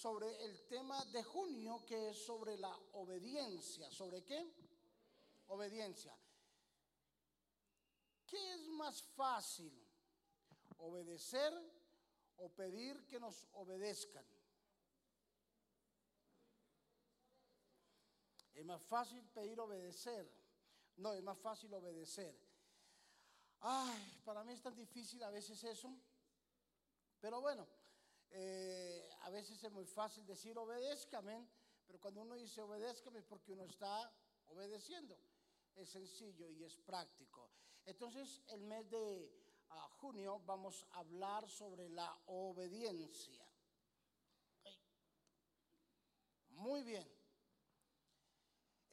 sobre el tema de junio que es sobre la obediencia. ¿Sobre qué? Obediencia. ¿Qué es más fácil? ¿Obedecer o pedir que nos obedezcan? Es más fácil pedir obedecer. No, es más fácil obedecer. Ay, para mí es tan difícil a veces eso. Pero bueno, eh, a veces es muy fácil decir obedézcame, pero cuando uno dice obedézcame es porque uno está obedeciendo. Es sencillo y es práctico. Entonces, el mes de ah, junio vamos a hablar sobre la obediencia. Muy bien.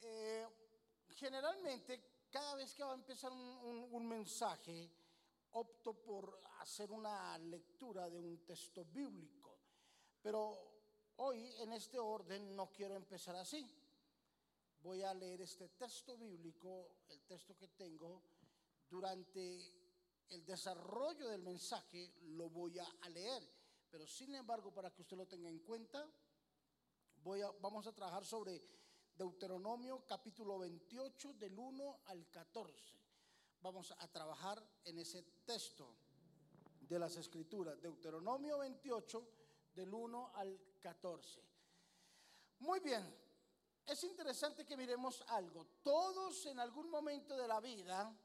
Eh, generalmente, cada vez que va a empezar un, mensaje, opto por hacer una lectura de un texto bíblico. Pero hoy, en este orden, no quiero empezar así. Voy a leer este texto bíblico, el texto que tengo, durante el desarrollo del mensaje lo voy a, leer. Pero sin embargo, para que usted lo tenga en cuenta, voy vamos a trabajar sobre Deuteronomio capítulo 28 del 1 al 14. Vamos a trabajar en ese texto de las escrituras. Deuteronomio 28 del 1 al 14. Muy bien, es interesante que miremos algo. Todos en algún momento de la vida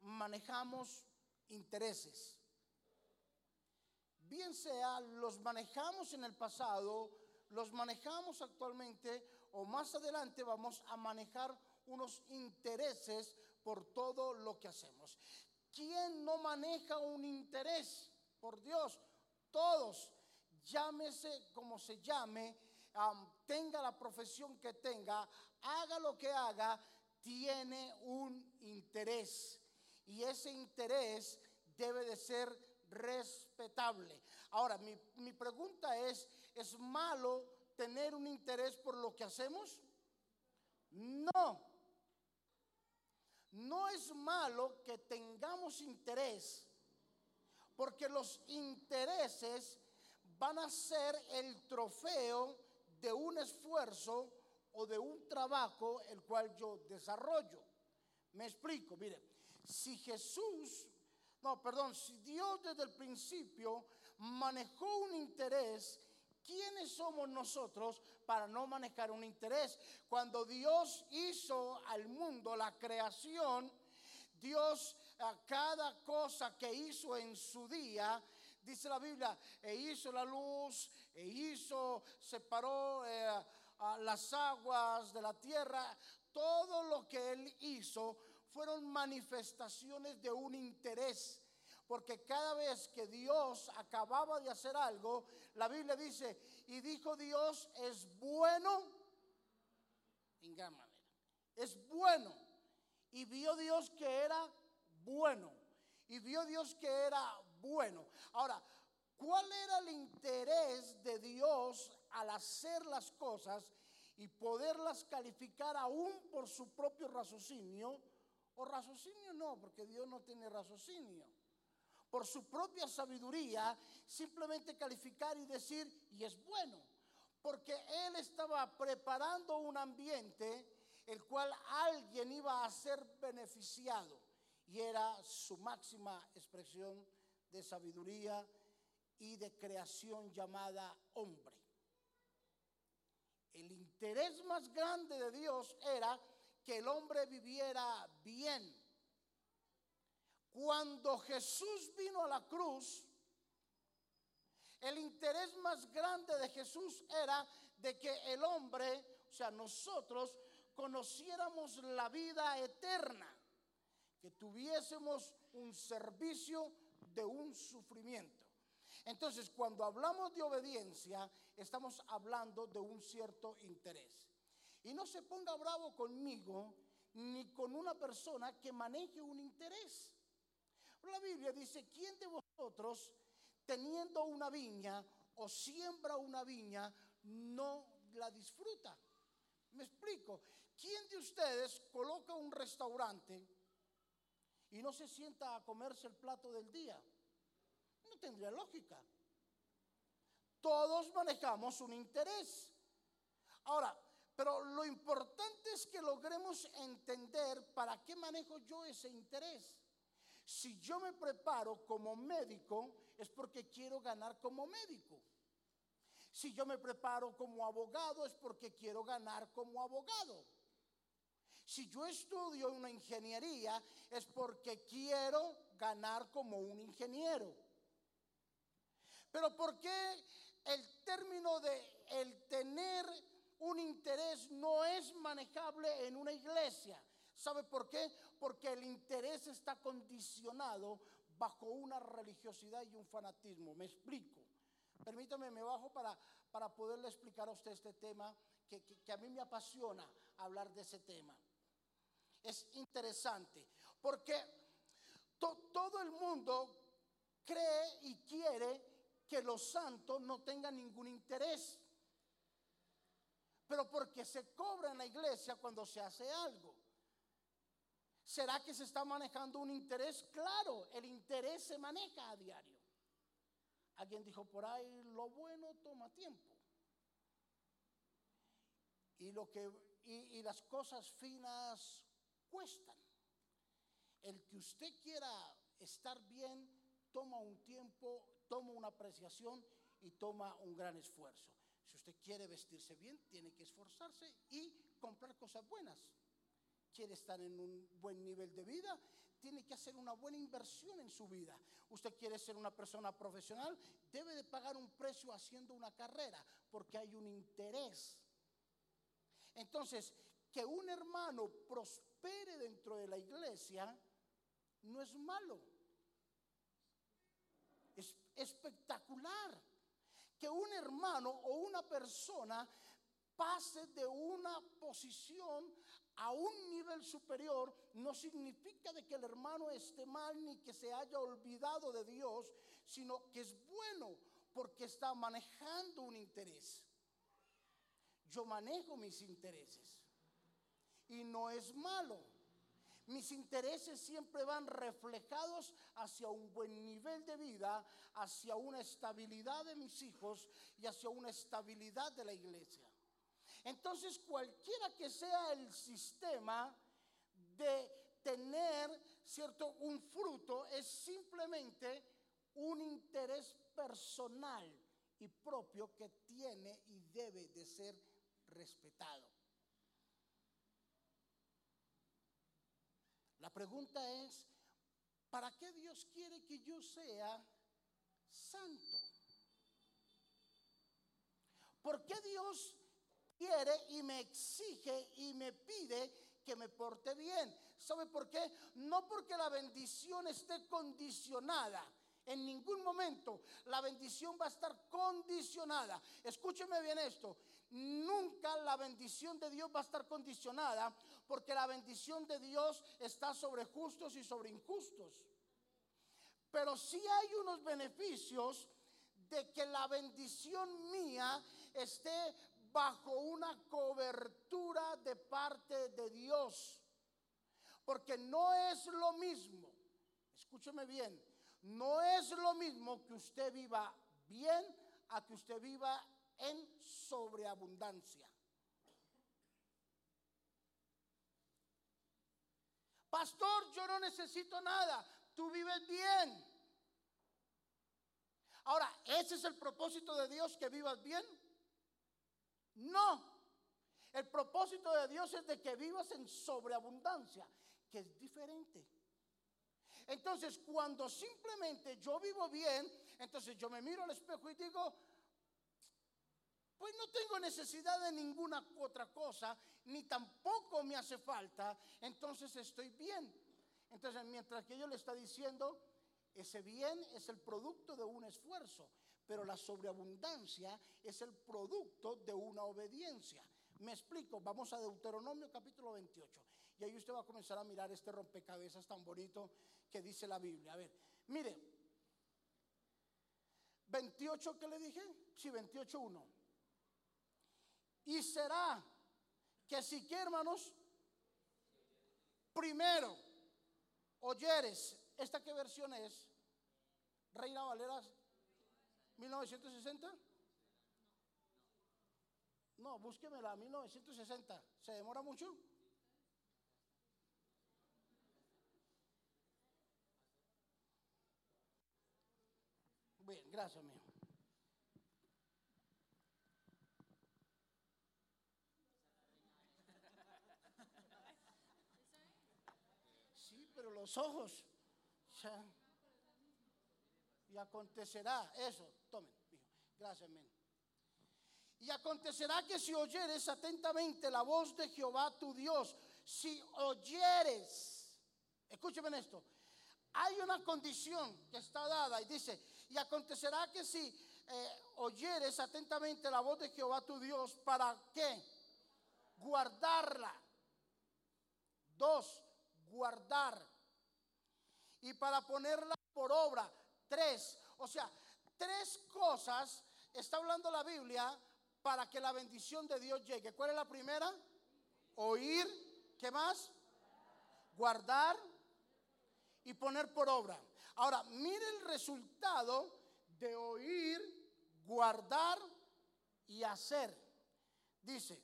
manejamos intereses. Bien sea, los manejamos en el pasado los manejamos actualmente o más adelante vamos a manejar unos intereses por todo lo que hacemos. ¿Quién no maneja un interés? Por Dios, todos, llámese como se llame, tenga la profesión que tenga, haga lo que haga, tiene un interés. Y ese interés debe de ser respetable. Ahora, mi, mi pregunta es, ¿es malo tener un interés por lo que hacemos? No. No es malo que tengamos interés, porque los intereses van a ser el trofeo de un esfuerzo o de un trabajo el cual yo desarrollo. Me explico, mire, si Jesús no, perdón, si Dios desde el principio manejó un interés, ¿quiénes somos nosotros para no manejar un interés? Cuando Dios hizo al mundo la creación, Dios a cada cosa que hizo en su día, dice la Biblia, e hizo la luz, e hizo, separó eh, las aguas de la tierra, todo lo que él hizo fueron manifestaciones de un interés. Porque cada vez que Dios acababa de hacer algo, la Biblia dice, y dijo Dios, es bueno, en gran manera, es bueno. Y vio Dios que era bueno. Y vio Dios que era bueno. Ahora, ¿cuál era el interés de Dios al hacer las cosas y poderlas calificar aún por su propio raciocinio? O raciocinio no, porque Dios no tiene raciocinio. Por su propia sabiduría, simplemente calificar y decir, y es bueno. Porque Él estaba preparando un ambiente el cual alguien iba a ser beneficiado. Y era su máxima expresión de sabiduría y de creación llamada hombre. El interés más grande de Dios era que el hombre viviera bien. Cuando Jesús vino a la cruz, el interés más grande de Jesús era de que el hombre, o sea, nosotros, conociéramos la vida eterna, que tuviésemos un servicio de un sufrimiento. Entonces, cuando hablamos de obediencia, estamos hablando de un cierto interés. Y no se ponga bravo conmigo ni con una persona que maneje un interés. La Biblia dice, ¿quién de vosotros teniendo una viña o siembra una viña no la disfruta? Me explico. ¿Quién de ustedes coloca un restaurante y no se sienta a comerse el plato del día? No tendría lógica. Todos manejamos un interés. Ahora, pero lo importante es que logremos entender para qué manejo yo ese interés. Si yo me preparo como médico, es porque quiero ganar como médico. Si yo me preparo como abogado, es porque quiero ganar como abogado. Si yo estudio una ingeniería, es porque quiero ganar como un ingeniero. Pero ¿por qué el término de el tener un interés no es manejable en una iglesia? ¿Sabe por qué? Porque el interés está condicionado bajo una religiosidad y un fanatismo. Me explico. Permítame, me bajo para, para poderle explicar a usted este tema que, a mí me apasiona hablar de ese tema. Es interesante porque todo el mundo cree y quiere que los santos no tengan ningún interés. Pero porque se cobra en la iglesia cuando se hace algo. ¿Será que se está manejando un interés? Claro, el interés se maneja a diario. Alguien dijo por ahí, lo bueno toma tiempo. Y, lo que, y, las cosas finas cuestan. El que usted quiera estar bien toma un tiempo, toma una apreciación y toma un gran esfuerzo. Si usted quiere vestirse bien, tiene que esforzarse y comprar cosas buenas. Quiere estar en un buen nivel de vida, tiene que hacer una buena inversión en su vida. Usted quiere ser una persona profesional, debe de pagar un precio haciendo una carrera, porque hay un interés. Entonces, que un hermano prospere dentro de la iglesia no es malo. Es espectacular. Que un hermano o una persona pase de una posición a un nivel superior no significa de que el hermano esté mal ni que se haya olvidado de Dios, sino que es bueno porque está manejando un interés. Yo manejo mis intereses y no es malo. Mis intereses siempre van reflejados hacia un buen nivel de vida, hacia una estabilidad de mis hijos y hacia una estabilidad de la iglesia. Entonces, cualquiera que sea el sistema de tener, ¿cierto?, un fruto, es simplemente un interés personal y propio que tiene y debe de ser respetado. La pregunta es, ¿para qué Dios quiere que yo sea santo? ¿Por qué Dios quiere y me exige y me pide que me porte bien. ¿Sabe por qué? No porque la bendición esté condicionada. En ningún momento la bendición va a estar condicionada. Escúcheme bien esto. Nunca la bendición de Dios va a estar condicionada porque la bendición de Dios está sobre justos y sobre injustos. Pero sí hay unos beneficios de que la bendición mía esté bajo una cobertura de parte de Dios. Porque no es lo mismo, escúcheme bien, no es lo mismo que usted viva bien a que usted viva en sobreabundancia. Pastor, yo no necesito nada, tú vives bien. Ahora, ¿ese es el propósito de Dios que vivas bien? No. El propósito de Dios es de que vivas en sobreabundancia, que es diferente. Entonces, cuando simplemente yo vivo bien, entonces yo me miro al espejo y digo, pues no tengo necesidad de ninguna otra cosa, ni tampoco me hace falta, entonces estoy bien. Entonces, mientras que yo le está diciendo, ese bien es el producto de un esfuerzo pero la sobreabundancia es el producto de una obediencia. Me explico, vamos a Deuteronomio capítulo 28 y ahí usted va a comenzar a mirar este rompecabezas tan bonito que dice la Biblia. A ver, mire, 28 que le dije, sí, 28.1. Y será que si que hermanos, primero oyeres, ¿esta qué versión es? Reina Valera 1960. No, búsqueme la 1960. ¿Se demora mucho? Bien, gracias, mío. Sí, pero los ojos. Y acontecerá eso. Tomen, Gracias, amén. Y acontecerá que si oyeres atentamente la voz de Jehová tu Dios, si oyeres, escúcheme esto, hay una condición que está dada y dice, y acontecerá que si eh, oyeres atentamente la voz de Jehová tu Dios, ¿para qué? Guardarla. Dos, guardar. Y para ponerla por obra. Tres. O sea, tres cosas está hablando la Biblia para que la bendición de Dios llegue. ¿Cuál es la primera? Oír. ¿Qué más? Guardar y poner por obra. Ahora, mire el resultado de oír, guardar y hacer. Dice,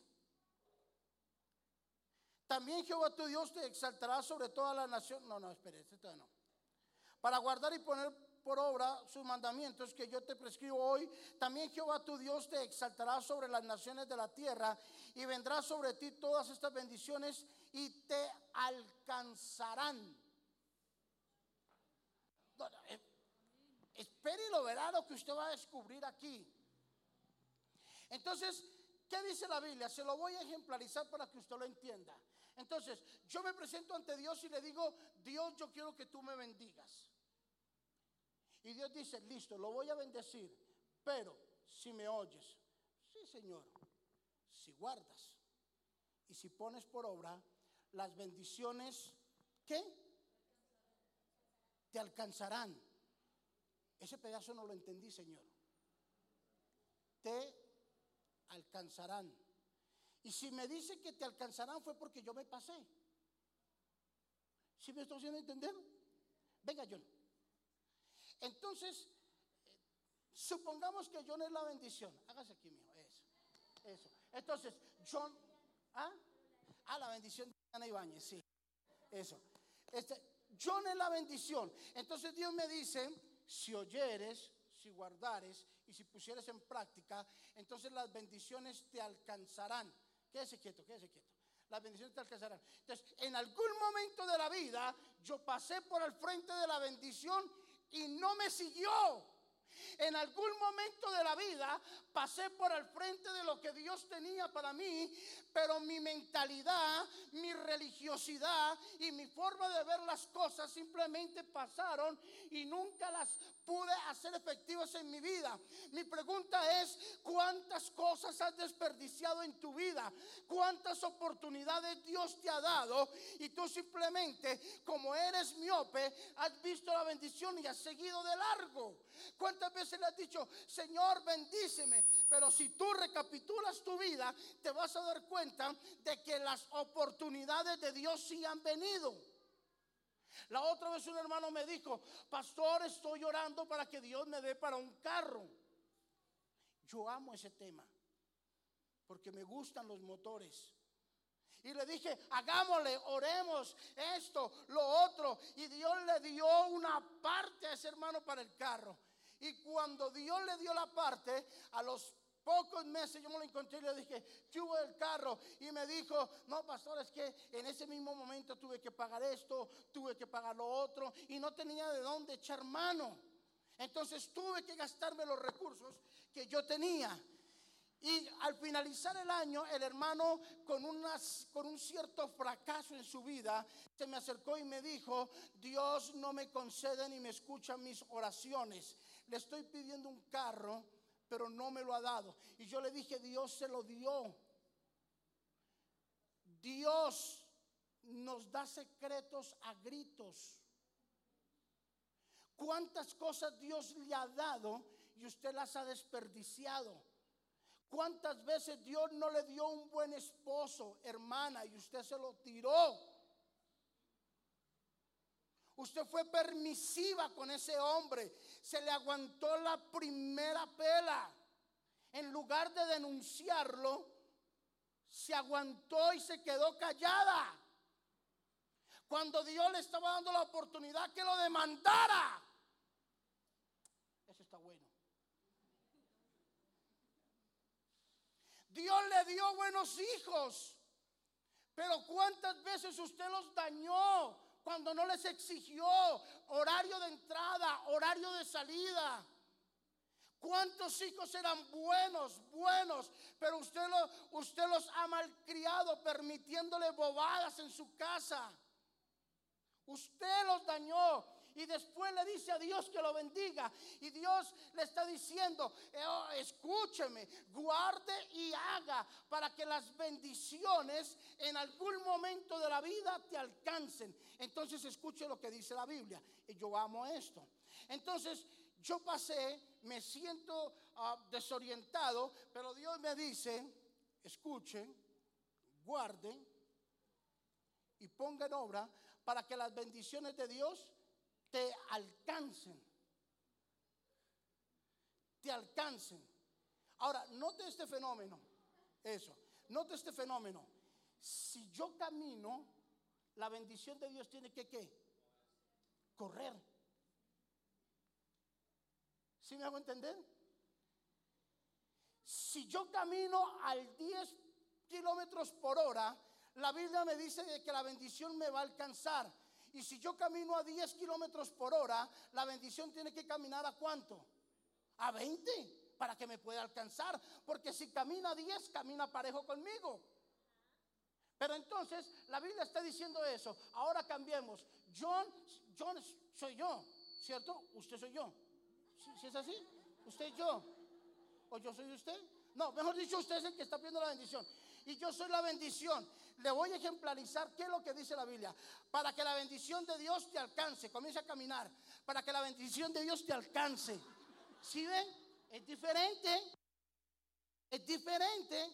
también Jehová tu Dios te exaltará sobre toda la nación. No, no, espere, esto no. Para guardar y poner por obra sus mandamientos que yo te prescribo hoy, también Jehová tu Dios te exaltará sobre las naciones de la tierra y vendrá sobre ti todas estas bendiciones y te alcanzarán. Eh, espere y lo verá lo que usted va a descubrir aquí. Entonces, ¿qué dice la Biblia? Se lo voy a ejemplarizar para que usted lo entienda. Entonces, yo me presento ante Dios y le digo, Dios, yo quiero que tú me bendigas. Y Dios dice, listo, lo voy a bendecir, pero si me oyes, sí Señor, si guardas y si pones por obra las bendiciones, ¿qué? Te alcanzarán. Ese pedazo no lo entendí, Señor. Te alcanzarán. Y si me dice que te alcanzarán fue porque yo me pasé. ¿Sí me estoy haciendo entender? Venga, John. Entonces, supongamos que John es la bendición. Hágase aquí, mijo. Eso. Eso. Entonces, John. ¿Ah? Ah, la bendición de Ana Ibáñez, sí. Eso. Este, John es la bendición. Entonces Dios me dice, si oyeres, si guardares y si pusieres en práctica, entonces las bendiciones te alcanzarán. Quédese quieto, quédese quieto. Las bendiciones te alcanzarán. Entonces, en algún momento de la vida, yo pasé por el frente de la bendición y no me siguió. En algún momento de la vida pasé por el frente de lo que Dios tenía para mí, pero mi mentalidad, mi religiosidad y mi forma de ver las cosas simplemente pasaron y nunca las pude hacer efectivas en mi vida. Mi pregunta es, ¿cuántas cosas has desperdiciado en tu vida? ¿Cuántas oportunidades Dios te ha dado? Y tú simplemente, como eres miope, has visto la bendición y has seguido de largo. ¿Cuántas veces le has dicho, Señor, bendíceme? Pero si tú recapitulas tu vida, te vas a dar cuenta de que las oportunidades de Dios sí han venido. La otra vez un hermano me dijo, pastor, estoy orando para que Dios me dé para un carro. Yo amo ese tema, porque me gustan los motores. Y le dije, hagámosle, oremos esto, lo otro. Y Dios le dio una parte a ese hermano para el carro. Y cuando Dios le dio la parte, a los pocos meses yo me lo encontré y le dije, hubo el carro. Y me dijo, no, pastor, es que en ese mismo momento tuve que pagar esto, tuve que pagar lo otro y no tenía de dónde echar mano. Entonces tuve que gastarme los recursos que yo tenía. Y al finalizar el año, el hermano, con, unas, con un cierto fracaso en su vida, se me acercó y me dijo, Dios no me concede ni me escucha mis oraciones le estoy pidiendo un carro, pero no me lo ha dado. Y yo le dije, Dios se lo dio. Dios nos da secretos a gritos. ¿Cuántas cosas Dios le ha dado y usted las ha desperdiciado? ¿Cuántas veces Dios no le dio un buen esposo, hermana, y usted se lo tiró? Usted fue permisiva con ese hombre. Se le aguantó la primera pela. En lugar de denunciarlo, se aguantó y se quedó callada. Cuando Dios le estaba dando la oportunidad que lo demandara. Eso está bueno. Dios le dio buenos hijos. Pero ¿cuántas veces usted los dañó cuando no les exigió horario de entrada, horario de salida? ¿Cuántos hijos eran buenos, buenos, pero usted, lo, usted los ha malcriado permitiéndole bobadas en su casa? Usted los dañó y después le dice a Dios que lo bendiga. Y Dios le está diciendo, eh, oh, escúcheme, guarde y haga para que las bendiciones en algún momento de la vida te alcancen. Entonces escuche lo que dice la Biblia. Y yo amo esto. Entonces yo pasé, me siento ah, desorientado, pero Dios me dice, escuchen, guarden y pongan obra para que las bendiciones de Dios te alcancen. Te alcancen. Ahora, note este fenómeno. Eso. Note este fenómeno. Si yo camino, la bendición de Dios tiene que qué? Correr. ¿Sí me hago entender? Si yo camino al 10 kilómetros por hora, la Biblia me dice que la bendición me va a alcanzar. Y si yo camino a 10 kilómetros por hora, la bendición tiene que caminar a cuánto? A 20 para que me pueda alcanzar. Porque si camina a 10, camina parejo conmigo. Pero entonces la Biblia está diciendo eso. Ahora cambiemos. John, John soy yo, ¿cierto? Usted soy yo. Si es así? ¿Usted yo? ¿O yo soy usted? No, mejor dicho, usted es el que está pidiendo la bendición. Y yo soy la bendición le voy a ejemplarizar qué es lo que dice la Biblia. Para que la bendición de Dios te alcance, comience a caminar. Para que la bendición de Dios te alcance. ¿Sí ven? Es diferente. Es diferente.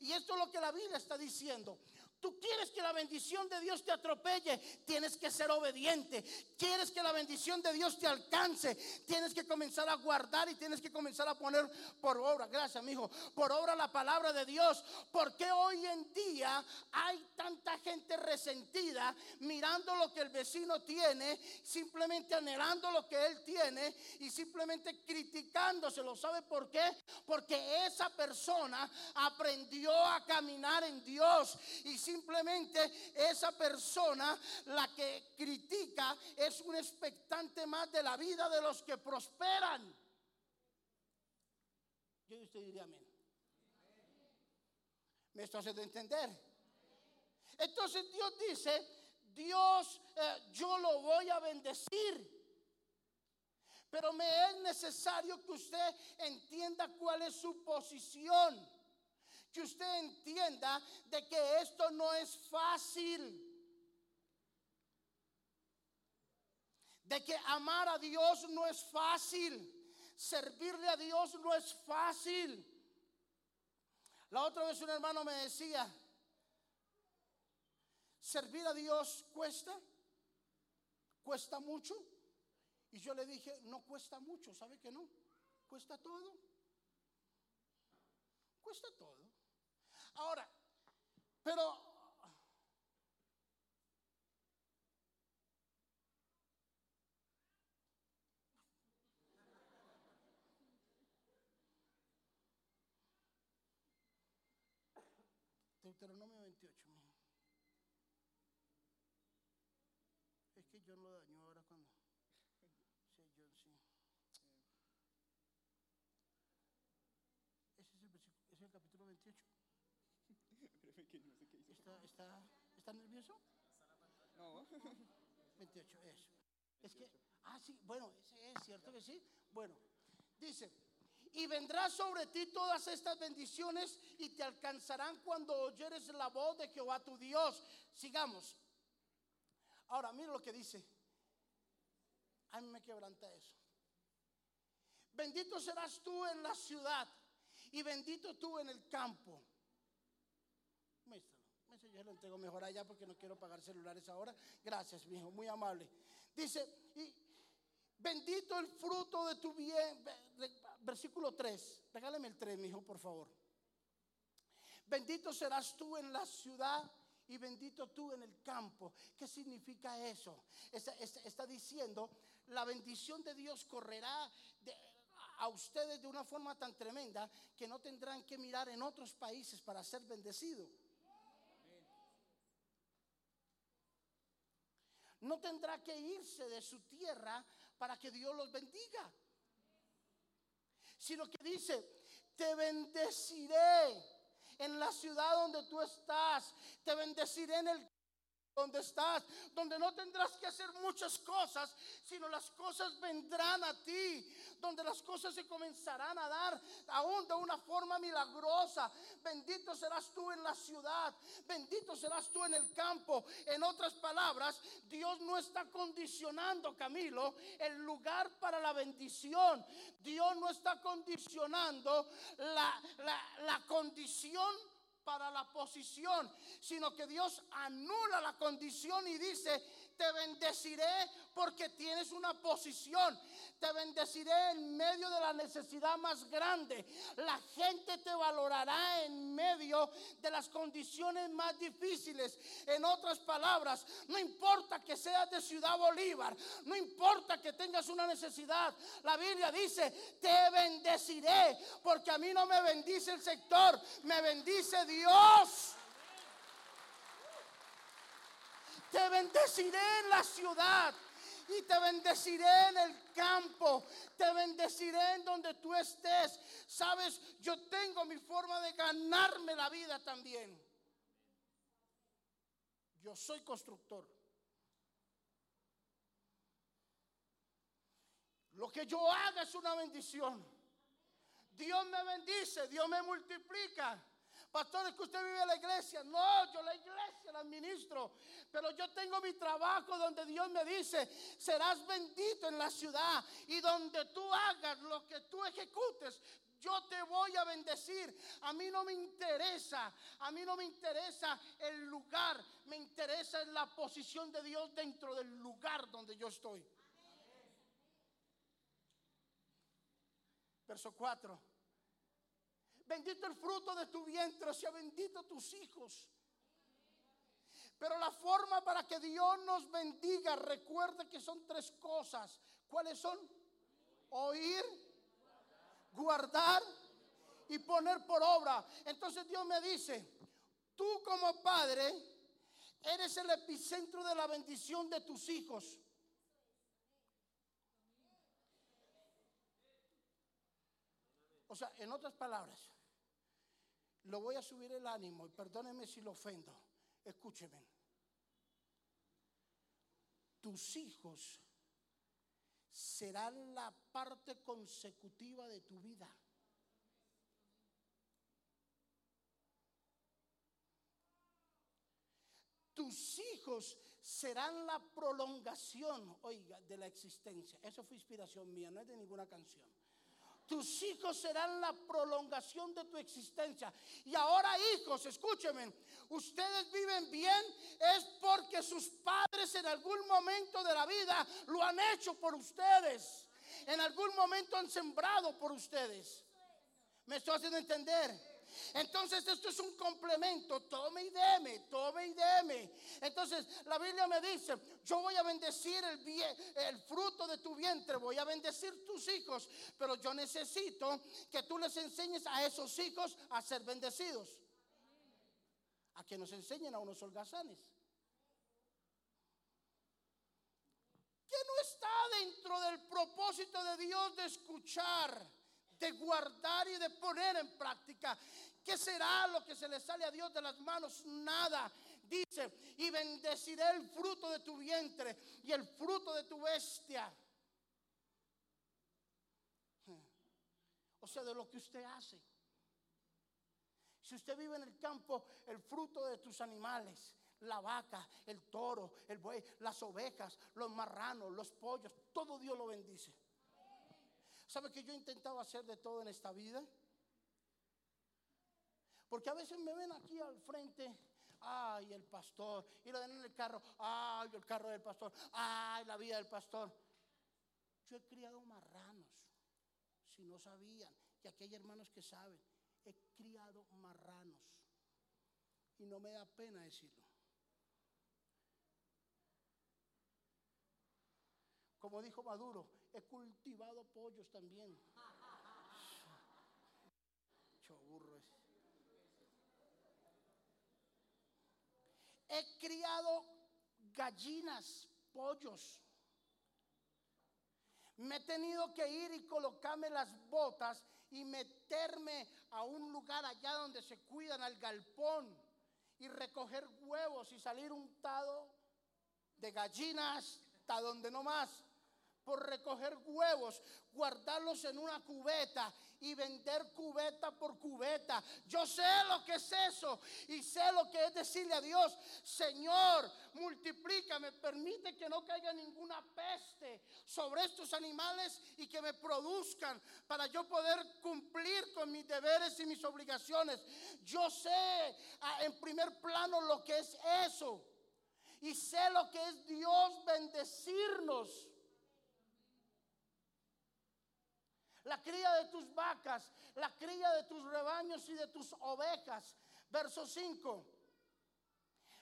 Y esto es lo que la Biblia está diciendo. Tú quieres que la bendición de Dios te atropelle, tienes que ser obediente. Quieres que la bendición de Dios te alcance, tienes que comenzar a guardar y tienes que comenzar a poner por obra, gracias, amigo, por obra la palabra de Dios. Porque hoy en día hay tanta gente resentida mirando lo que el vecino tiene, simplemente anhelando lo que él tiene y simplemente criticándoselo. ¿Sabe por qué? Porque esa persona aprendió a caminar en Dios y simplemente esa persona, la que critica, es un expectante más de la vida de los que prosperan. Yo usted diría amén. ¿Me está haciendo entender? Entonces Dios dice, Dios, eh, yo lo voy a bendecir. Pero me es necesario que usted entienda cuál es su posición que usted entienda de que esto no es fácil. De que amar a Dios no es fácil. Servirle a Dios no es fácil. La otra vez un hermano me decía, ¿servir a Dios cuesta? ¿Cuesta mucho? Y yo le dije, no cuesta mucho, ¿sabe que no? Cuesta todo. Cuesta todo. Ahora, pero Deuteronomio 28, Es que John lo dañó ahora cuando. Sí, John, sí. Ese es el, es el capítulo 28. ¿Está, está, nervioso? No. 28, eso. Es que, ah, sí, bueno, es cierto que sí. Bueno, dice, y vendrá sobre ti todas estas bendiciones y te alcanzarán cuando oyeres la voz de Jehová tu Dios. Sigamos. Ahora, mira lo que dice. A mí me quebranta eso. Bendito serás tú en la ciudad y bendito tú en el campo yo lo entrego mejor allá porque no quiero pagar celulares ahora. Gracias, mi hijo, muy amable. Dice, y bendito el fruto de tu bien. Versículo 3. Regáleme el 3, mi hijo, por favor. Bendito serás tú en la ciudad y bendito tú en el campo. ¿Qué significa eso? Está, diciendo, la bendición de Dios correrá a ustedes de una forma tan tremenda que no tendrán que mirar en otros países para ser bendecidos. No tendrá que irse de su tierra para que Dios los bendiga. Sino que dice, te bendeciré en la ciudad donde tú estás. Te bendeciré en el donde estás, donde no tendrás que hacer muchas cosas, sino las cosas vendrán a ti, donde las cosas se comenzarán a dar aún de una forma milagrosa. Bendito serás tú en la ciudad, bendito serás tú en el campo. En otras palabras, Dios no está condicionando, Camilo, el lugar para la bendición. Dios no está condicionando la, la, la condición para la posición, sino que Dios anula la condición y dice, te bendeciré porque tienes una posición. Te bendeciré en medio de la necesidad más grande. La gente te valorará en medio de las condiciones más difíciles. En otras palabras, no importa que seas de Ciudad Bolívar, no importa que tengas una necesidad. La Biblia dice, te bendeciré porque a mí no me bendice el sector, me bendice Dios. Te bendeciré en la ciudad y te bendeciré en el campo, te bendeciré en donde tú estés. Sabes, yo tengo mi forma de ganarme la vida también. Yo soy constructor. Lo que yo haga es una bendición. Dios me bendice, Dios me multiplica. Pastor, es que usted vive en la iglesia. No, yo la iglesia la administro. Pero yo tengo mi trabajo donde Dios me dice, serás bendito en la ciudad. Y donde tú hagas lo que tú ejecutes, yo te voy a bendecir. A mí no me interesa, a mí no me interesa el lugar, me interesa la posición de Dios dentro del lugar donde yo estoy. Verso 4. Bendito el fruto de tu vientre, sea bendito tus hijos. Pero la forma para que Dios nos bendiga, recuerde que son tres cosas. ¿Cuáles son? Oír, guardar y poner por obra. Entonces Dios me dice, tú como padre eres el epicentro de la bendición de tus hijos. O sea, en otras palabras, lo voy a subir el ánimo y perdóneme si lo ofendo. Escúcheme. Tus hijos serán la parte consecutiva de tu vida. Tus hijos serán la prolongación, oiga, de la existencia. Eso fue inspiración mía, no es de ninguna canción. Tus hijos serán la prolongación de tu existencia. Y ahora hijos, escúcheme, ustedes viven bien es porque sus padres en algún momento de la vida lo han hecho por ustedes. En algún momento han sembrado por ustedes. ¿Me estoy haciendo entender? Entonces esto es un complemento, tome y deme, tome y deme. Entonces la Biblia me dice, yo voy a bendecir el, bien, el fruto de tu vientre, voy a bendecir tus hijos, pero yo necesito que tú les enseñes a esos hijos a ser bendecidos. A que nos enseñen a unos holgazanes. Que no está dentro del propósito de Dios de escuchar de guardar y de poner en práctica. ¿Qué será lo que se le sale a Dios de las manos? Nada. Dice, y bendeciré el fruto de tu vientre y el fruto de tu bestia. O sea, de lo que usted hace. Si usted vive en el campo, el fruto de tus animales, la vaca, el toro, el buey, las ovejas, los marranos, los pollos, todo Dios lo bendice. ¿Sabe que yo he intentado hacer de todo en esta vida? Porque a veces me ven aquí al frente, ay, el pastor, y lo ven en el carro, ay, el carro del pastor, ay, la vida del pastor. Yo he criado marranos, si no sabían, y aquí hay hermanos que saben, he criado marranos. y no me da pena decirlo. Como dijo Maduro, he cultivado pollos también. Choburro He criado gallinas, pollos. Me he tenido que ir y colocarme las botas y meterme a un lugar allá donde se cuidan al galpón y recoger huevos y salir untado de gallinas hasta donde no más por recoger huevos, guardarlos en una cubeta y vender cubeta por cubeta. Yo sé lo que es eso y sé lo que es decirle a Dios, Señor, multiplícame, permite que no caiga ninguna peste sobre estos animales y que me produzcan para yo poder cumplir con mis deberes y mis obligaciones. Yo sé ah, en primer plano lo que es eso y sé lo que es Dios bendecirnos la cría de tus vacas, la cría de tus rebaños y de tus ovejas. Verso 5.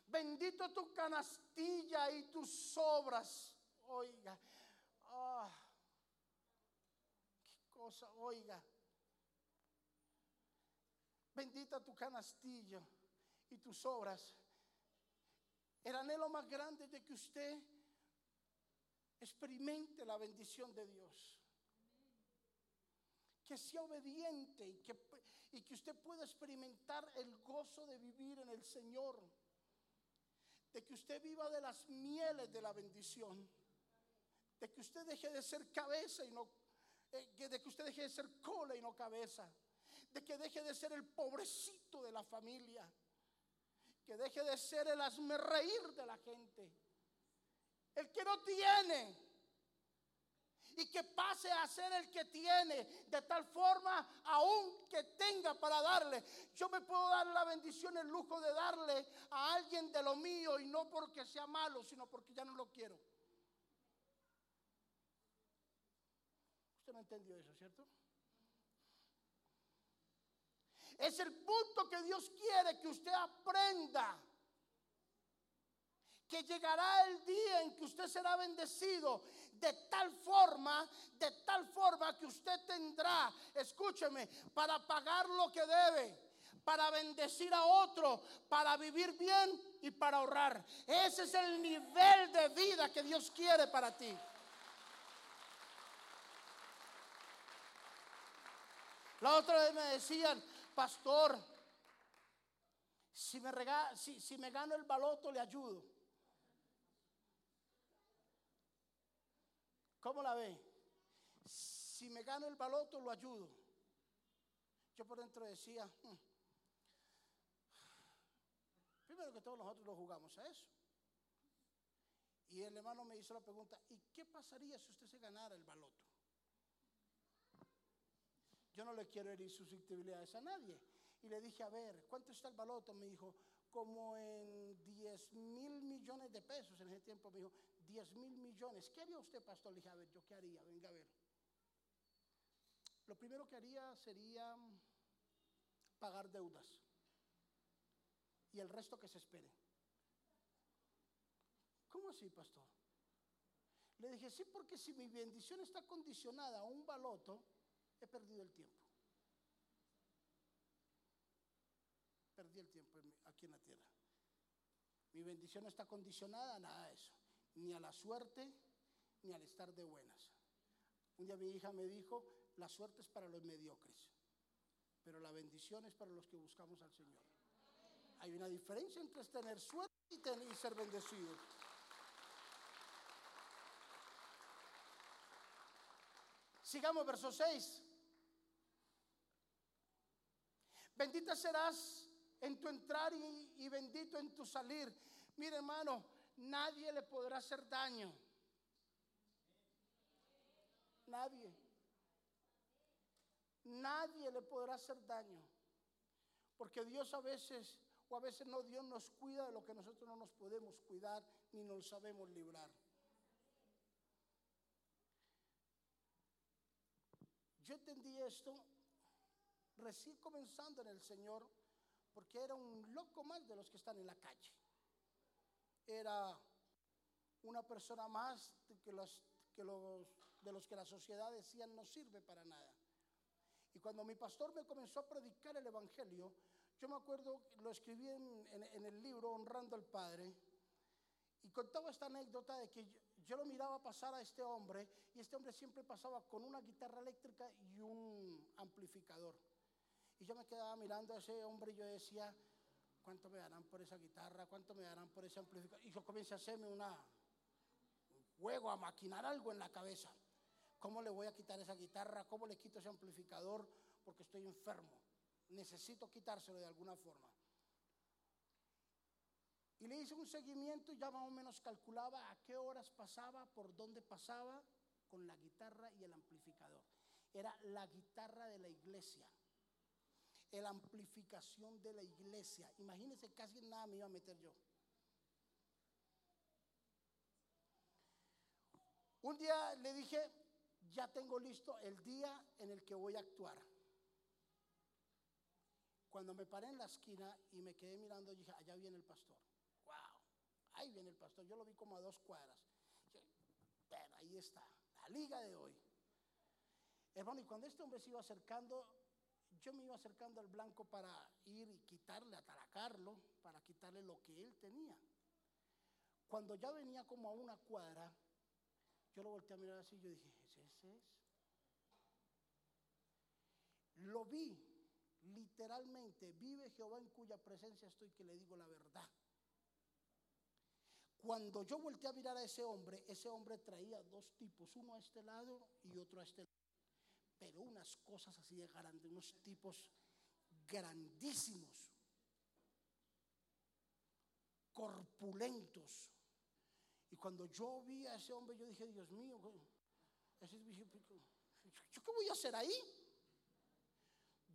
Bendito tu canastilla y tus sobras. Oiga, ah, qué cosa, oiga. Bendita tu canastilla y tus sobras. El anhelo más grande de que usted experimente la bendición de Dios que sea obediente y que, y que usted pueda experimentar el gozo de vivir en el Señor, de que usted viva de las mieles de la bendición, de que usted deje de ser cabeza y no, eh, de que usted deje de ser cola y no cabeza, de que deje de ser el pobrecito de la familia, que deje de ser el reír de la gente, el que no tiene y que pase a ser el que tiene, de tal forma, aún que tenga para darle. Yo me puedo dar la bendición, el lujo de darle a alguien de lo mío y no porque sea malo, sino porque ya no lo quiero. Usted no entendió eso, ¿cierto? Es el punto que Dios quiere que usted aprenda que llegará el día en que usted será bendecido de tal forma, de tal forma que usted tendrá, escúcheme, para pagar lo que debe, para bendecir a otro, para vivir bien y para ahorrar. Ese es el nivel de vida que Dios quiere para ti. La otra vez me decían, pastor, si me, si, si me gano el baloto le ayudo. ¿Cómo la ve? Si me gano el baloto, lo ayudo. Yo por dentro decía, hmm, primero que todos nosotros lo jugamos a eso. Y el hermano me hizo la pregunta, ¿y qué pasaría si usted se ganara el baloto? Yo no le quiero herir susceptibilidades a nadie. Y le dije, a ver, ¿cuánto está el baloto? Me dijo, como en 10 mil millones de pesos. En ese tiempo me dijo, 10 mil millones. ¿Qué haría usted, pastor? Le dije, a ver, ¿yo qué haría? Venga a ver. Lo primero que haría sería pagar deudas. Y el resto que se espere. ¿Cómo así, pastor? Le dije, sí, porque si mi bendición está condicionada a un baloto, he perdido el tiempo. Perdí el tiempo aquí en la tierra. Mi bendición está condicionada a nada de eso ni a la suerte, ni al estar de buenas. Un día mi hija me dijo, la suerte es para los mediocres, pero la bendición es para los que buscamos al Señor. Hay una diferencia entre tener suerte y, tener, y ser bendecido. Sigamos verso 6. Bendita serás en tu entrar y, bendito en tu salir. Mire hermano, nadie le podrá hacer daño. Nadie. Nadie le podrá hacer daño. Porque Dios a veces, o a veces no, Dios nos cuida de lo que nosotros no nos podemos cuidar ni nos sabemos librar. Yo entendí esto recién comenzando en el Señor, porque era un loco más de los que están en la calle. Era una persona más que los, que de los que la sociedad decían no sirve para nada. Y cuando mi pastor me comenzó a predicar el Evangelio, yo me acuerdo, lo escribí en, en el libro Honrando al Padre, y contaba esta anécdota de que yo, lo miraba pasar a este hombre y este hombre siempre pasaba con una guitarra eléctrica y un amplificador. Y yo me quedaba mirando a ese hombre y yo decía, ¿cuánto me darán por esa guitarra? ¿Cuánto me darán por ese amplificador? Y yo comencé a hacerme un juego, a maquinar algo en la cabeza. ¿Cómo le voy a quitar esa guitarra? ¿Cómo le quito ese amplificador? Porque estoy enfermo. Necesito quitárselo de alguna forma. Y le hice un seguimiento y ya más o menos calculaba a qué horas pasaba, por dónde pasaba con la guitarra y el amplificador. Era la guitarra de la iglesia, la amplificación de la iglesia. Imagínense, casi nada me iba a meter yo. Un día le dije, ya tengo listo el día en el que voy a actuar. Cuando me paré en la esquina y me quedé mirando, dije, allá viene el pastor ahí viene el pastor, yo lo vi como a dos cuadras. Pero ahí está, la liga de hoy. Hermano, y cuando este hombre se iba acercando, yo me iba acercando al blanco para ir y quitarle, ataracarlo, para quitarle lo que él tenía. Cuando ya venía como a una cuadra, yo lo volteé a mirar así yo dije, ¿ese es? Lo vi, literalmente, vive Jehová en cuya presencia estoy que le digo la verdad. Cuando yo volteé a mirar a ese hombre, ese hombre traía dos tipos, uno a este lado y otro a este lado. Pero unas cosas así de grandes, unos tipos grandísimos, corpulentos. Y cuando yo vi a ese hombre, yo dije, Dios mío, ¿yo qué voy a hacer ahí?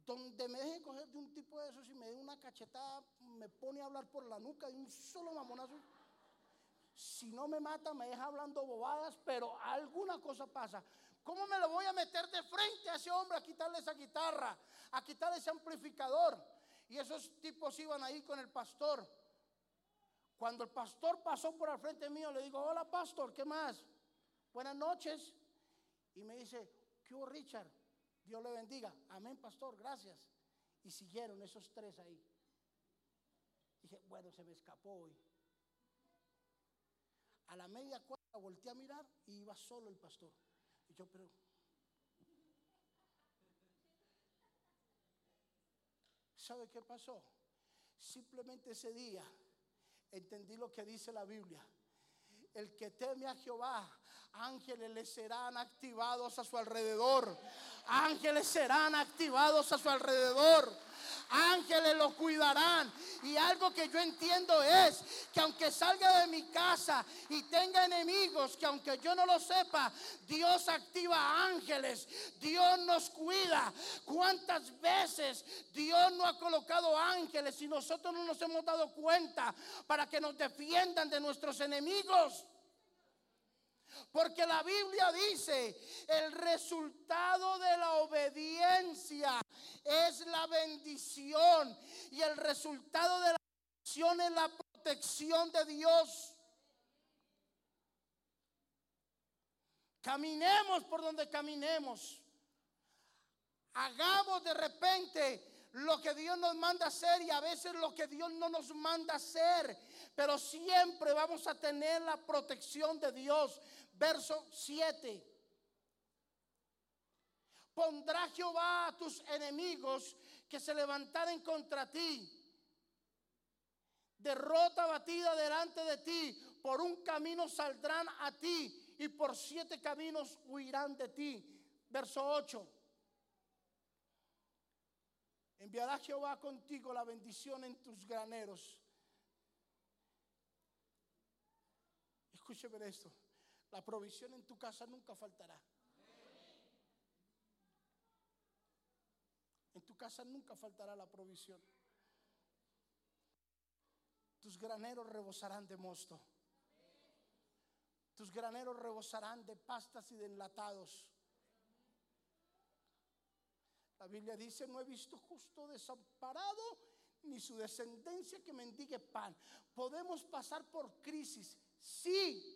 Donde me deje coger de un tipo de esos y me dé una cachetada, me pone a hablar por la nuca y un solo mamonazo si no me mata, me deja hablando bobadas, pero alguna cosa pasa. ¿Cómo me lo voy a meter de frente a ese hombre a quitarle esa guitarra, a quitarle ese amplificador? Y esos tipos iban ahí con el pastor. Cuando el pastor pasó por al frente mío, le digo, hola pastor, ¿qué más? Buenas noches. Y me dice, ¿qué hubo Richard? Dios le bendiga. Amén, pastor, gracias. Y siguieron esos tres ahí. Dije, bueno, se me escapó hoy. A la media cuadra volteé a mirar y iba solo el pastor. Yo. ¿Sabe qué pasó? Simplemente ese día entendí lo que dice la Biblia. El que teme a Jehová, ángeles le serán activados a su alrededor. Ángeles serán activados a su alrededor ángeles lo cuidarán. Y algo que yo entiendo es que aunque salga de mi casa y tenga enemigos, que aunque yo no lo sepa, Dios activa ángeles, Dios nos cuida. ¿Cuántas veces Dios no ha colocado ángeles y nosotros no nos hemos dado cuenta para que nos defiendan de nuestros enemigos? Porque la Biblia dice, el resultado de la obediencia es la bendición y el resultado de la bendición es la protección de Dios. Caminemos por donde caminemos. Hagamos de repente lo que Dios nos manda hacer y a veces lo que Dios no nos manda hacer. Pero siempre vamos a tener la protección de Dios. Verso 7. Pondrá Jehová a tus enemigos que se levantaren contra ti. Derrota batida delante de ti. Por un camino saldrán a ti y por siete caminos huirán de ti. Verso 8. Enviará Jehová contigo la bendición en tus graneros. Escúcheme esto. La provisión en tu casa nunca faltará. En tu casa nunca faltará la provisión. Tus graneros rebosarán de mosto. Tus graneros rebosarán de pastas y de enlatados. La Biblia dice, no he visto justo desamparado ni su descendencia que mendigue pan. Podemos pasar por crisis, sí.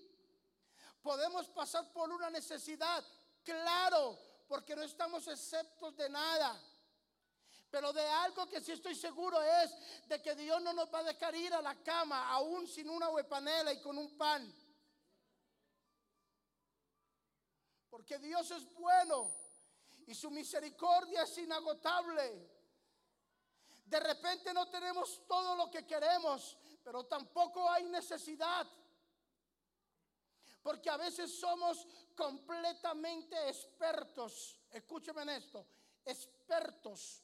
Podemos pasar por una necesidad, claro, porque no estamos exceptos de nada. Pero de algo que sí estoy seguro es de que Dios no nos va a dejar ir a la cama aún sin una huepanela y con un pan. Porque Dios es bueno y su misericordia es inagotable. De repente no tenemos todo lo que queremos, pero tampoco hay necesidad. Porque a veces somos completamente expertos, escúcheme en esto, expertos,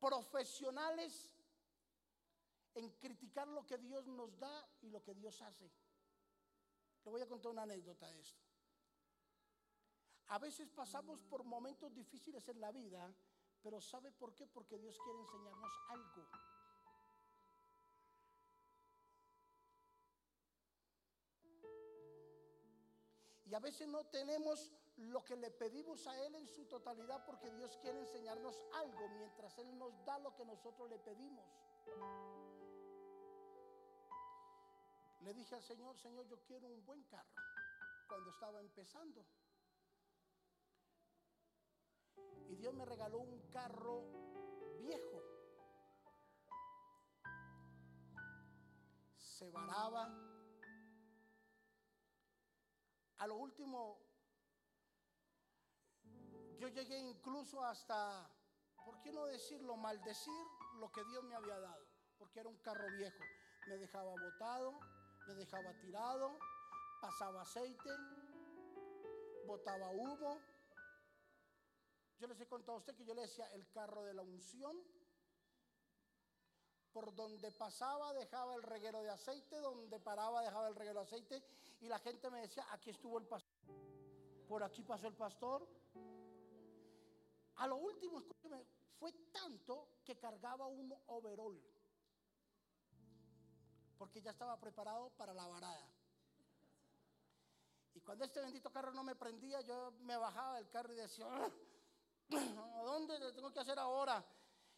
profesionales en criticar lo que Dios nos da y lo que Dios hace. Le voy a contar una anécdota de esto. A veces pasamos por momentos difíciles en la vida, pero ¿sabe por qué? Porque Dios quiere enseñarnos algo. Y a veces no tenemos lo que le pedimos a Él en su totalidad porque Dios quiere enseñarnos algo mientras Él nos da lo que nosotros le pedimos. Le dije al Señor, Señor, yo quiero un buen carro cuando estaba empezando. Y Dios me regaló un carro viejo. Se varaba. A lo último, yo llegué incluso hasta, ¿por qué no decirlo? Maldecir lo que Dios me había dado. Porque era un carro viejo. Me dejaba botado, me dejaba tirado, pasaba aceite, botaba humo. Yo les he contado a usted que yo le decía el carro de la unción. Por donde pasaba dejaba el reguero de aceite, donde paraba dejaba el reguero de aceite. Y la gente me decía, aquí estuvo el pastor. Por aquí pasó el pastor. A lo último, escúcheme, fue tanto que cargaba un overall. Porque ya estaba preparado para la varada. Y cuando este bendito carro no me prendía, yo me bajaba del carro y decía, ah, ¿A dónde le tengo que hacer ahora?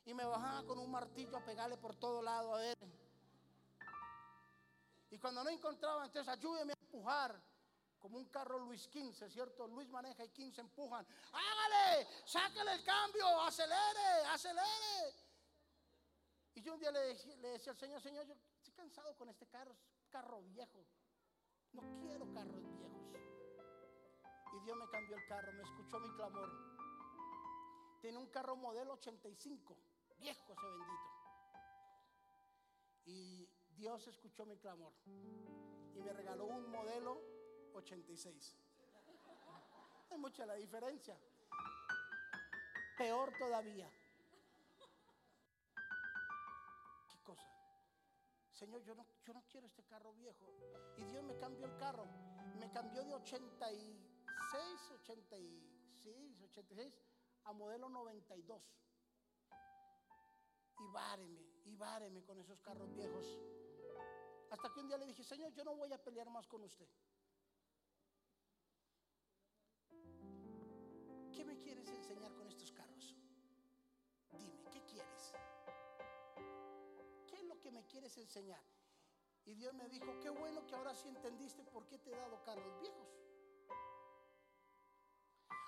Y me bajaba con un martillo a pegarle por todo lado a ver. Y cuando no encontraba, entonces ayúdeme a empujar. Como un carro Luis 15, ¿cierto? Luis maneja y 15 empujan. Hágale, sáquele el cambio, acelere, acelere. Y yo un día le le decía al Señor, Señor, yo estoy cansado con este carro, es carro viejo. No quiero carros viejos. Y Dios me cambió el carro, me escuchó mi clamor. Tiene un carro modelo 85, viejo ese bendito. Y Dios escuchó mi clamor y me regaló un modelo 86. Hay mucha la diferencia. Peor todavía. ¿Qué cosa? Señor, yo no, yo no quiero este carro viejo. Y Dios me cambió el carro. Me cambió de 86, 86, 86 a modelo 92. Y váreme, y váreme con esos carros viejos. Hasta que un día le dije, Señor, yo no voy a pelear más con usted. ¿Qué me quieres enseñar con estos carros? Dime, ¿qué quieres? ¿Qué es lo que me quieres enseñar? Y Dios me dijo, qué bueno que ahora sí entendiste por qué te he dado carros viejos.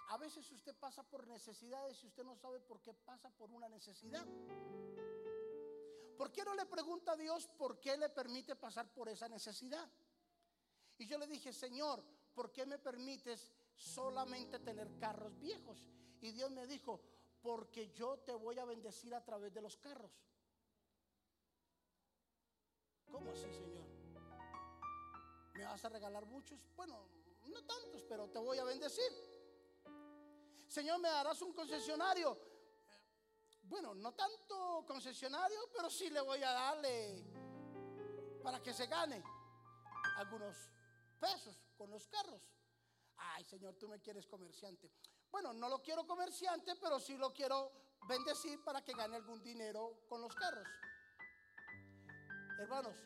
A veces usted pasa por necesidades y usted no sabe por qué pasa por una necesidad. ¿Por qué no le pregunta a Dios por qué le permite pasar por esa necesidad? Y yo le dije, Señor, ¿por qué me permites solamente tener carros viejos? Y Dios me dijo, porque yo te voy a bendecir a través de los carros. ¿Cómo así, Señor? ¿Me vas a regalar muchos? Bueno, no tantos, pero te voy a bendecir. Señor, ¿me darás un concesionario? Bueno, no tanto concesionario, pero sí le voy a darle para que se gane algunos pesos con los carros. Ay, Señor, tú me quieres comerciante. Bueno, no lo quiero comerciante, pero sí lo quiero bendecir para que gane algún dinero con los carros. Hermanos,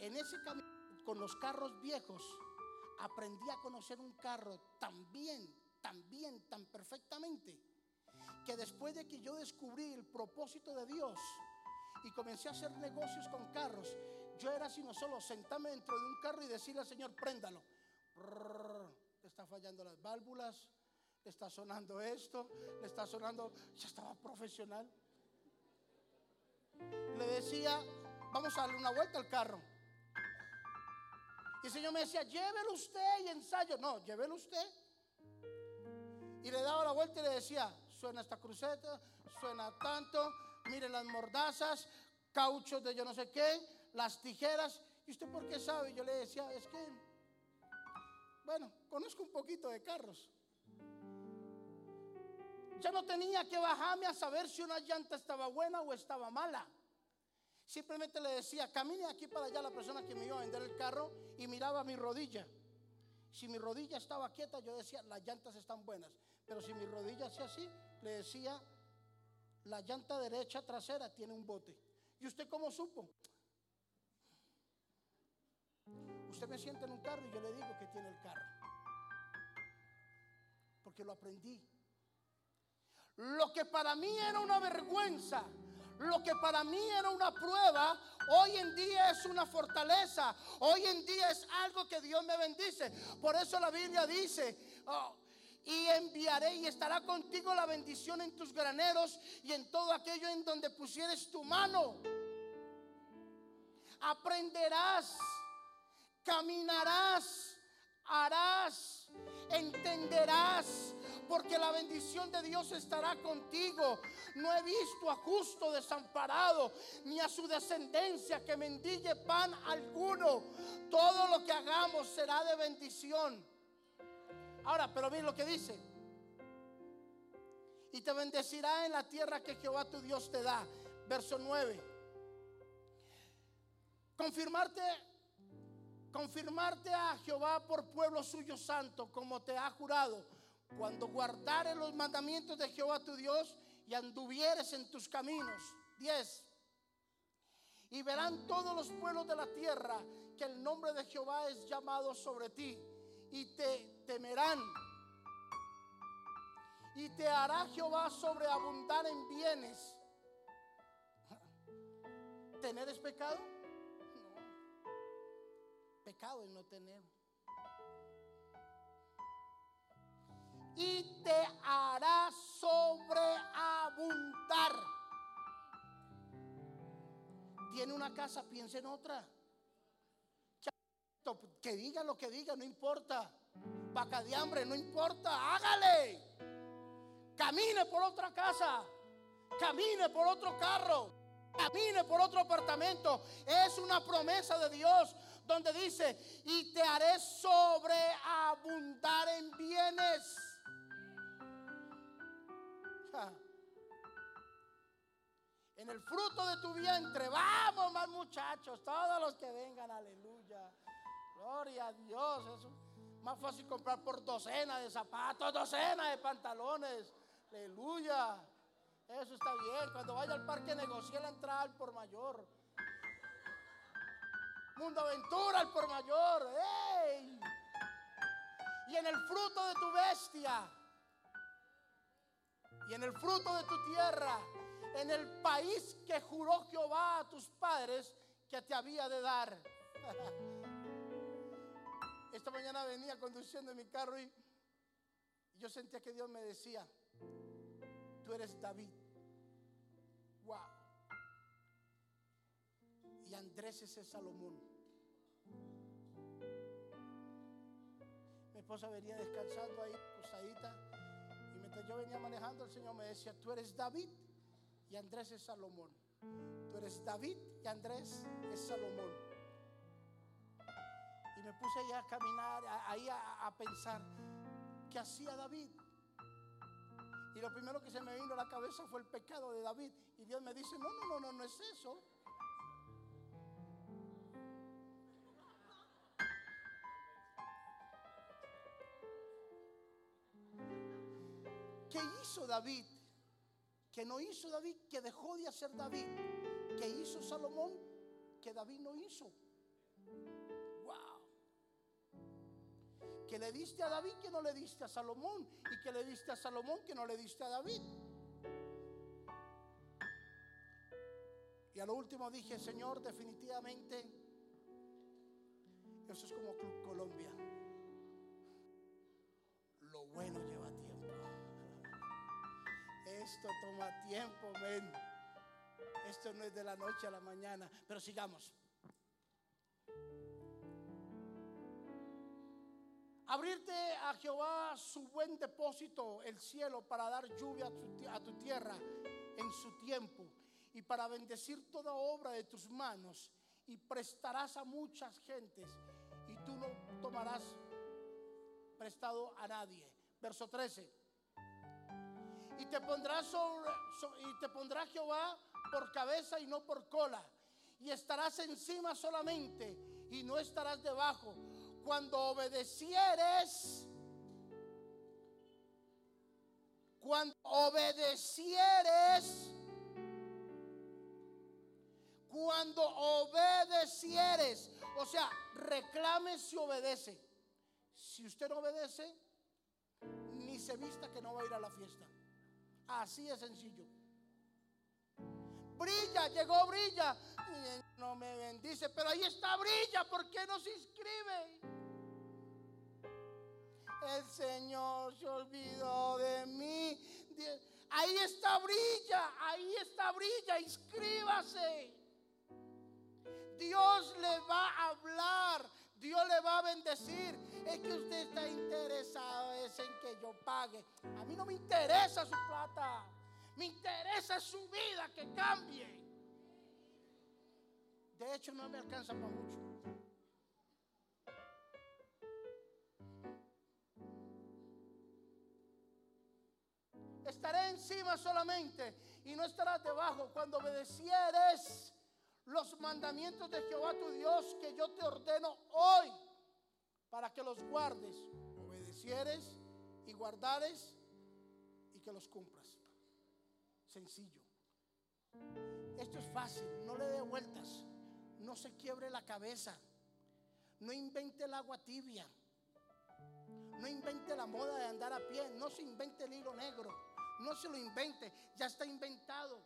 en ese camino con los carros viejos, aprendí a conocer un carro también tan bien, tan perfectamente, que después de que yo descubrí el propósito de Dios y comencé a hacer negocios con carros, yo era sino solo sentarme dentro de un carro y decirle al Señor, préndalo. Fallando las válvulas, le está sonando esto, le está sonando, ya estaba profesional. Le decía, vamos a darle una vuelta al carro. Y el Señor me decía, llévelo usted y ensayo. No, llévelo usted. Y le daba la vuelta y le decía, suena esta cruceta, suena tanto, miren las mordazas, cauchos de yo no sé qué, las tijeras. ¿Y usted por qué sabe? Yo le decía, es que, bueno, conozco un poquito de carros. Ya no tenía que bajarme a saber si una llanta estaba buena o estaba mala. Simplemente le decía, camine aquí para allá la persona que me iba a vender el carro y miraba mi rodilla. Si mi rodilla estaba quieta, yo decía, las llantas están buenas. Pero si mi rodilla hacía así, le decía, la llanta derecha trasera tiene un bote. ¿Y usted cómo supo? Usted me siente en un carro y yo le digo que tiene el carro. Porque lo aprendí. Lo que para mí era una vergüenza, lo que para mí era una prueba, hoy en día es una fortaleza. Hoy en día es algo que Dios me bendice. Por eso la Biblia dice, oh, y enviaré y estará contigo la bendición en tus graneros y en todo aquello en donde pusieres tu mano. Aprenderás, caminarás, harás, entenderás porque la bendición de Dios estará contigo. No he visto a justo desamparado, ni a su descendencia que mendigue pan alguno. Todo lo que hagamos será de bendición. Ahora, pero miren lo que dice. Y te bendecirá en la tierra que Jehová tu Dios te da. Verso 9. Confirmarte confirmarte a Jehová por pueblo suyo santo, como te ha jurado, cuando guardares los mandamientos de Jehová tu Dios y anduvieres en tus caminos. 10. Y verán todos los pueblos de la tierra que el nombre de Jehová es llamado sobre ti y te temerán. Y te hará Jehová sobreabundar en bienes. ¿Tener es pecado? Pecado es no tener. y te hará sobreabundar. Tiene una casa, piensa en otra. Que diga lo que diga, no importa. Vaca de hambre, no importa, hágale. Camine por otra casa, camine por otro carro, camine por otro apartamento. Es una promesa de Dios donde dice, y te haré sobreabundar en bienes. En el fruto de tu vientre, vamos más muchachos, todos los que vengan, aleluya. Gloria a Dios. Es más fácil comprar por docena de zapatos, docena de pantalones. Aleluya. Eso está bien. Cuando vaya al parque negocie la entrada al por mayor. Mundo Aventura al por mayor. Y en el fruto de tu bestia y en el fruto de tu tierra, en el país que juró Jehová a tus padres que te había de dar. Esta mañana venía conduciendo en mi carro y yo sentía que Dios me decía, tú eres David. Y Andrés es Salomón. Mi esposa venía descansando ahí, posadita yo venía manejando, el Señor me decía, tú eres David y Andrés es Salomón. Tú eres David y Andrés es Salomón. Y me puse ahí a caminar, ahí a, a pensar, ¿qué hacía David? Y lo primero que se me vino a la cabeza fue el pecado de David. Y Dios me dice, no, no, no, no, no es eso. hizo David, que no hizo David, que dejó de hacer David, que hizo Salomón, que David no hizo. Wow. Que le diste a David que no le diste a Salomón y que le diste a Salomón que no le diste a David. Y a lo último dije, Señor, definitivamente, eso es como Club Colombia. Lo bueno lleva a ti. Esto toma tiempo, men. Esto no es de la noche a la mañana, pero sigamos. Abrirte a Jehová su buen depósito, el cielo, para dar lluvia a tu, tierra en su tiempo y para bendecir toda obra de tus manos y prestarás a muchas gentes y tú no tomarás prestado a nadie. Verso 13. Y te pondrás sobre, y te pondrá Jehová por cabeza y no por cola. Y estarás encima solamente y no estarás debajo cuando obedecieres, cuando obedecieres, cuando obedecieres, o sea, reclame si obedece. Si usted no obedece, ni se vista que no va a ir a la fiesta. Así de sencillo. Brilla, llegó Brilla. No me bendice, pero ahí está Brilla. ¿Por qué no se inscribe? el Señor se olvidó de mí. Ahí está brilla, ahí está brilla, inscríbase. Dios le va a hablar, Dios le va a bendecir. Es que usted está interesado es en que yo pague. A mí no me interesa su plata, me interesa su vida que cambie. De hecho, no me alcanza para mucho. estaré encima solamente y no estarás debajo cuando obedecieres los mandamientos de Jehová tu Dios que yo te ordeno hoy para que los guardes, obedecieres y guardares y que los cumplas. Sencillo. Esto es fácil, no le dé vueltas, no se quiebre la cabeza, no invente el agua tibia, no invente la moda de andar a pie, no se invente el hilo negro. No se lo invente, ya está inventado.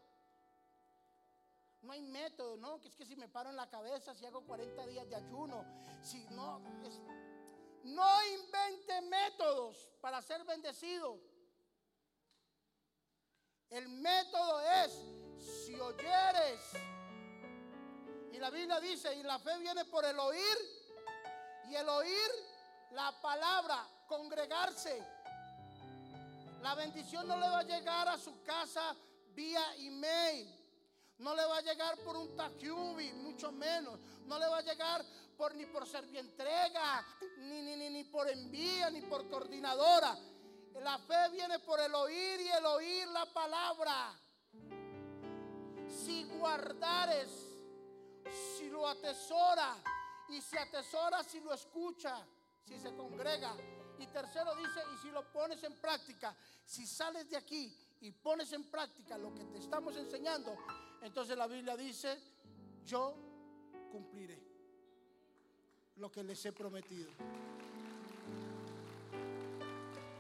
No hay método, ¿no? Que es que si me paro en la cabeza, si hago 40 días de ayuno, si no, no invente métodos para ser bendecido. El método es, si oyeres, y la Biblia dice, y la fe viene por el oír, y el oír la palabra, congregarse. La bendición no le va a llegar a su casa vía email. No le va a llegar por un tacubi, mucho menos. No le va a llegar por, ni por servientrega, ni, ni, ni, ni por envía, ni por coordinadora. La fe viene por el oír y el oír la palabra. Si guardares, si lo atesora, y si atesora, si lo escucha, si se congrega y tercero dice, y si lo pones en práctica, si sales de aquí y pones en práctica lo que te estamos enseñando, entonces la Biblia dice, yo cumpliré lo que les he prometido.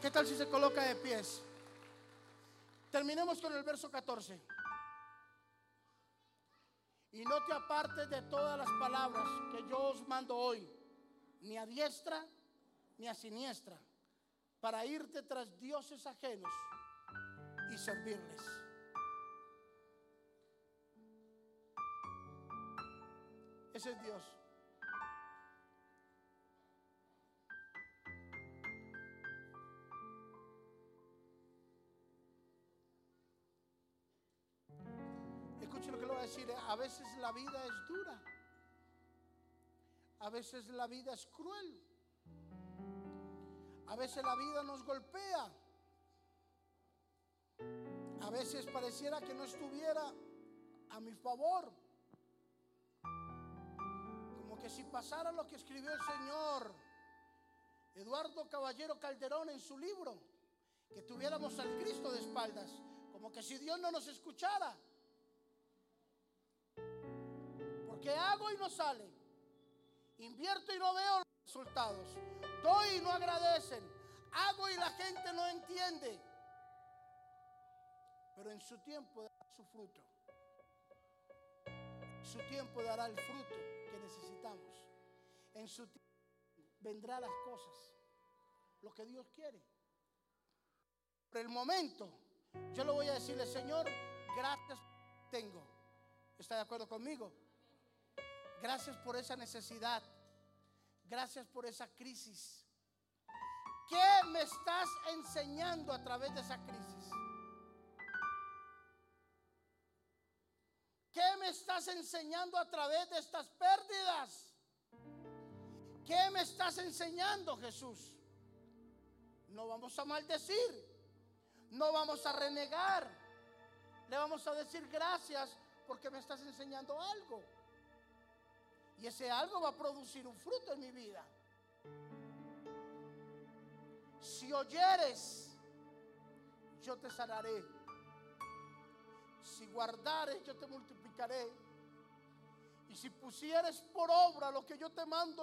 ¿Qué tal si se coloca de pies? Terminemos con el verso 14. Y no te apartes de todas las palabras que yo os mando hoy, ni a diestra ni a siniestra, para irte tras dioses ajenos y servirles. Ese es Dios. Escuche lo que le voy a decir. A veces la vida es dura. A veces la vida es cruel. A veces la vida nos golpea. A veces pareciera que no estuviera a mi favor. Como que si pasara lo que escribió el Señor Eduardo Caballero Calderón en su libro, que tuviéramos al Cristo de espaldas, como que si Dios no nos escuchara. Porque hago y no sale. Invierto y no veo los resultados. Doy y no agradecen. Hago y la gente no entiende. Pero en su tiempo da su fruto. su tiempo dará el fruto necesitamos. En su tiempo vendrán las cosas, lo que Dios quiere. Por el momento, yo le voy a decirle, Señor, gracias tengo. ¿Está de acuerdo conmigo? Gracias por esa necesidad. Gracias por esa crisis. ¿Qué me estás enseñando a través de esa crisis? ¿Qué me estás enseñando a través de estas pérdidas? ¿Qué me estás enseñando, Jesús? No vamos a maldecir, no vamos a renegar, le vamos a decir gracias porque me estás enseñando algo. Y ese algo va a producir un fruto en mi vida. Si oyeres, yo te sanaré. Si guardares, yo te multiplicaré. Y si pusieres por obra lo que yo te mando,